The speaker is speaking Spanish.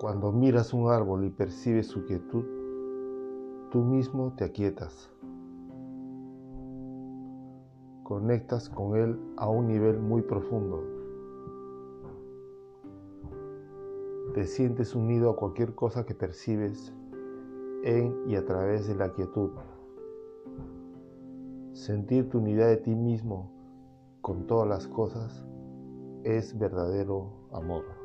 Cuando miras un árbol y percibes su quietud, tú mismo te aquietas. Conectas con él a un nivel muy profundo. Te sientes unido a cualquier cosa que percibes en y a través de la quietud. Sentir tu unidad de ti mismo con todas las cosas es verdadero amor.